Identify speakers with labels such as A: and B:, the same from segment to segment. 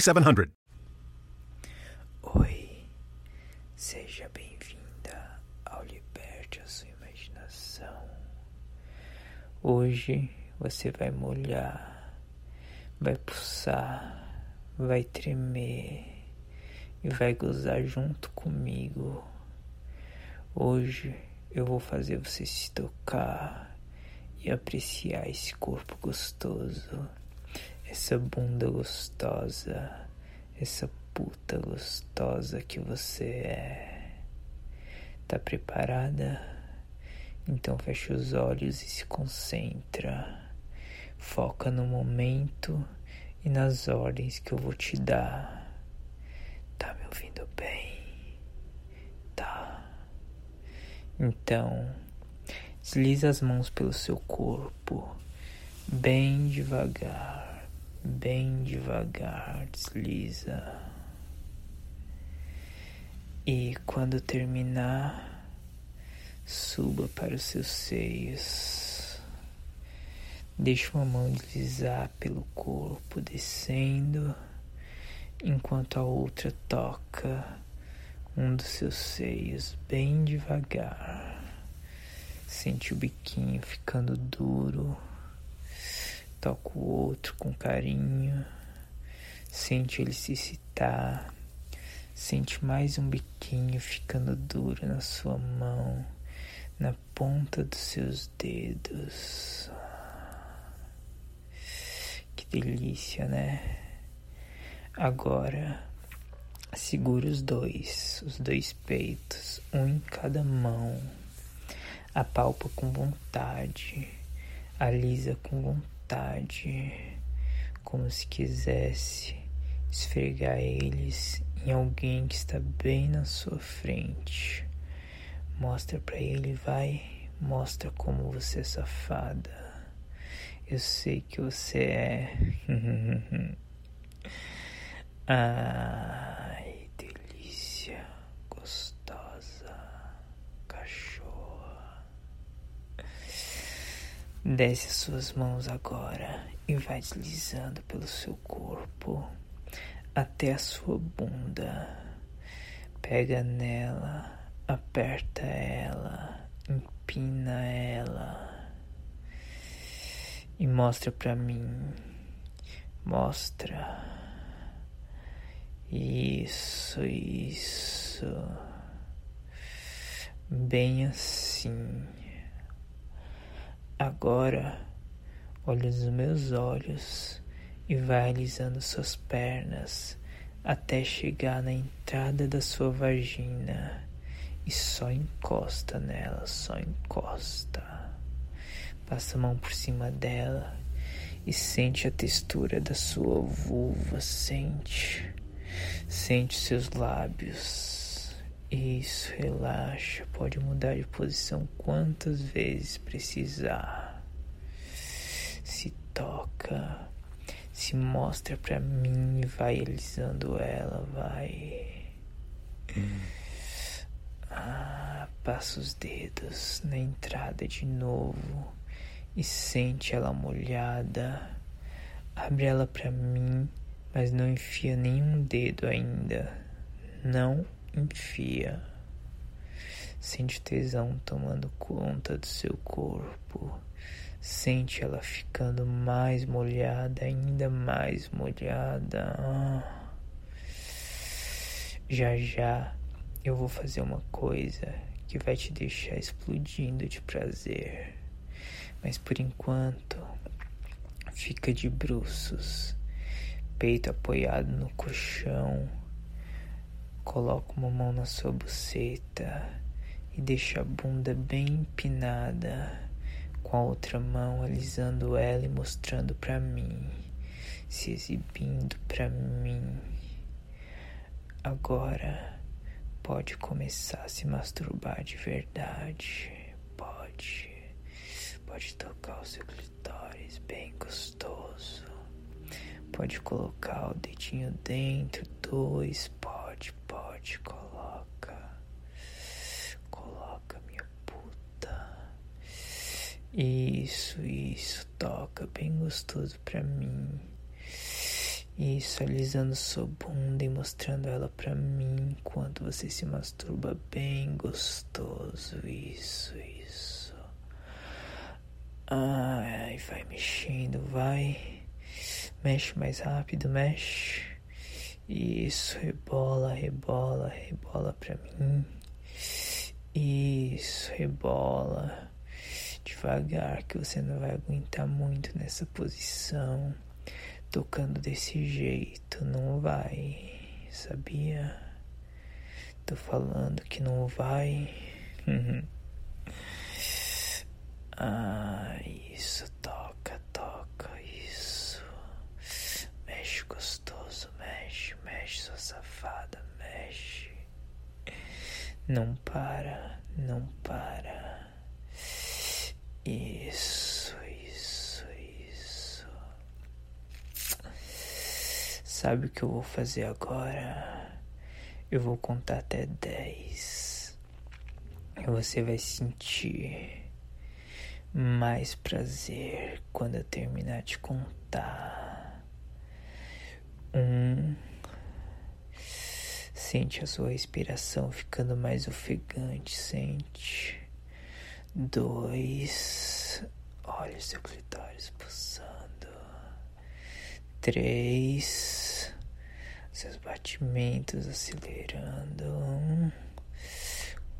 A: 800 522 4700.
B: Oi, seja bem-vinda ao Liberte a Sua Imaginação. Hoje você vai molhar, vai pulsar, vai tremer e vai gozar junto comigo. Hoje eu vou fazer você se tocar e apreciar esse corpo gostoso, essa bunda gostosa, essa puta gostosa que você é. Tá preparada? Então fecha os olhos e se concentra. Foca no momento e nas ordens que eu vou te dar. Tá me ouvindo bem? Tá. Então, desliza as mãos pelo seu corpo, bem devagar, bem devagar, desliza. E quando terminar, suba para os seus seios. Deixe uma mão deslizar pelo corpo, descendo, enquanto a outra toca um dos seus seios bem devagar. Sente o biquinho ficando duro. Toca o outro com carinho. Sente ele se excitar. Sente mais um biquinho ficando duro na sua mão, na ponta dos seus dedos. Que delícia, né? Agora, segura os dois, os dois peitos, um em cada mão. Apalpa com vontade, alisa com vontade, como se quisesse esfregar eles em alguém que está bem na sua frente. Mostra para ele, vai, mostra como você é safada. Eu sei que você é. Ai, delícia, gostosa, cachorra. Desce as suas mãos agora e vai deslizando pelo seu corpo até a sua bunda. Pega nela, aperta ela, empina ela e mostra pra mim. Mostra. Isso, isso. Bem assim. Agora, olha nos meus olhos e vai alisando suas pernas até chegar na entrada da sua vagina e só encosta nela, só encosta. Passa a mão por cima dela e sente a textura da sua vulva, sente, sente seus lábios. Isso, relaxa, pode mudar de posição quantas vezes precisar. Se toca se mostra pra mim e vai alisando ela, vai. Ah, passa os dedos na entrada de novo e sente ela molhada. Abre ela pra mim, mas não enfia nenhum dedo ainda. Não enfia. Sente tesão tomando conta do seu corpo. Sente ela ficando mais molhada, ainda mais molhada. Já já eu vou fazer uma coisa que vai te deixar explodindo de prazer. Mas por enquanto, fica de bruços, peito apoiado no colchão. Coloca uma mão na sua buceta e deixa a bunda bem empinada, com a outra mão alisando ela e mostrando para mim, se exibindo para mim. Agora pode começar a se masturbar de verdade. Pode. Pode tocar o seu clitóris bem gostoso. Pode colocar o dedinho dentro, dois. Coloca. Coloca, minha puta. Isso, isso. Toca bem gostoso pra mim. Isso, alisando sua bunda e mostrando ela pra mim enquanto você se masturba bem gostoso. Isso, isso. Ai, vai mexendo, vai. Mexe mais rápido, mexe. Isso, rebola, rebola, rebola pra mim. Isso, rebola. Devagar, que você não vai aguentar muito nessa posição tocando desse jeito não vai, sabia? Tô falando que não vai. ah, isso, toca, toca, isso. Mexe gostoso, mexe, mexe, sua safada, mexe. Não para, não para. Isso. Sabe o que eu vou fazer agora? Eu vou contar até dez. E você vai sentir mais prazer quando eu terminar de contar. Um. Sente a sua respiração ficando mais ofegante, sente. Dois. Olha seu clitóris pulsando. Três seus batimentos acelerando.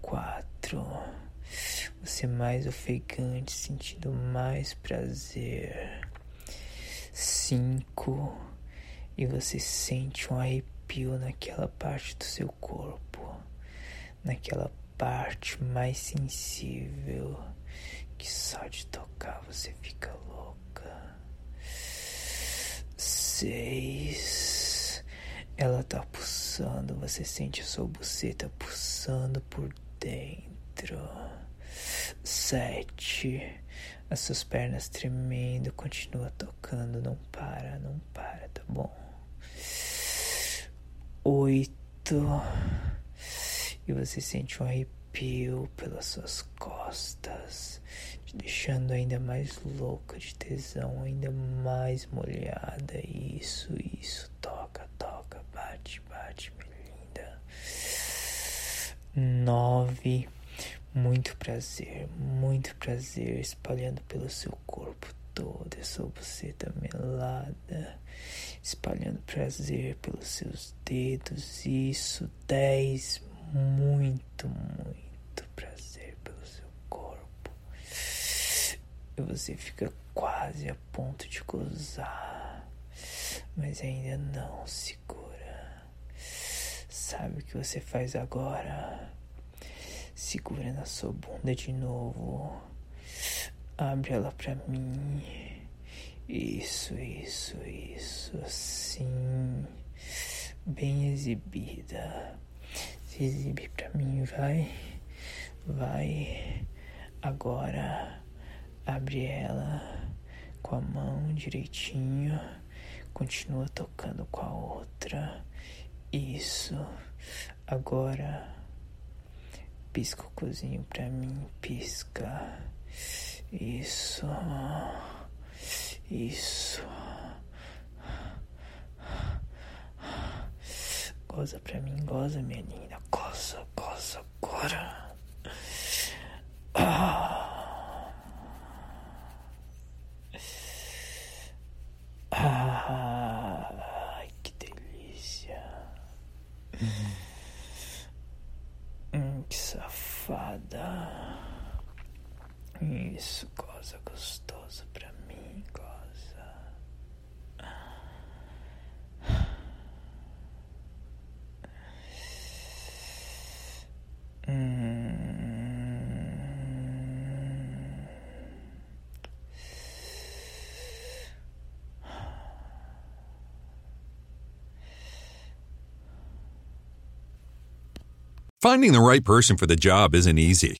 B: Quatro. Você mais ofegante, sentindo mais prazer. Cinco. E você sente um arrepio naquela parte do seu corpo, naquela parte mais sensível que só de tocar você fica louca. Seis. Ela tá pulsando, você sente a sua buceta pulsando por dentro. Sete. As suas pernas tremendo, continua tocando, não para, não para, tá bom? Oito. E você sente um arrepio pelas suas costas, te deixando ainda mais louca de tesão, ainda mais molhada. Isso, isso, toca, bate, bate, minha linda. Nove. Muito prazer, muito prazer espalhando pelo seu corpo todo, essa buceta melada, espalhando prazer pelos seus dedos. Isso, dez. Muito, muito prazer pelo seu corpo. E você fica quase a ponto de gozar, mas ainda não segura. Sabe o que você faz agora? Segura na sua bunda de novo. Abre ela pra mim. Isso, isso, isso. Assim. Bem exibida. Se exibe pra mim, vai. Vai. Agora. Abre ela com a mão direitinho. Continua tocando com a outra. Isso. Agora pisca o cozinho pra mim, pisca. Isso. Isso. Goza pra mim, goza, menina. Goza, goza agora. Ah. Ah. safada. Isso, goza gostoso pra mim, goza.
C: Finding the right person for the job isn't easy.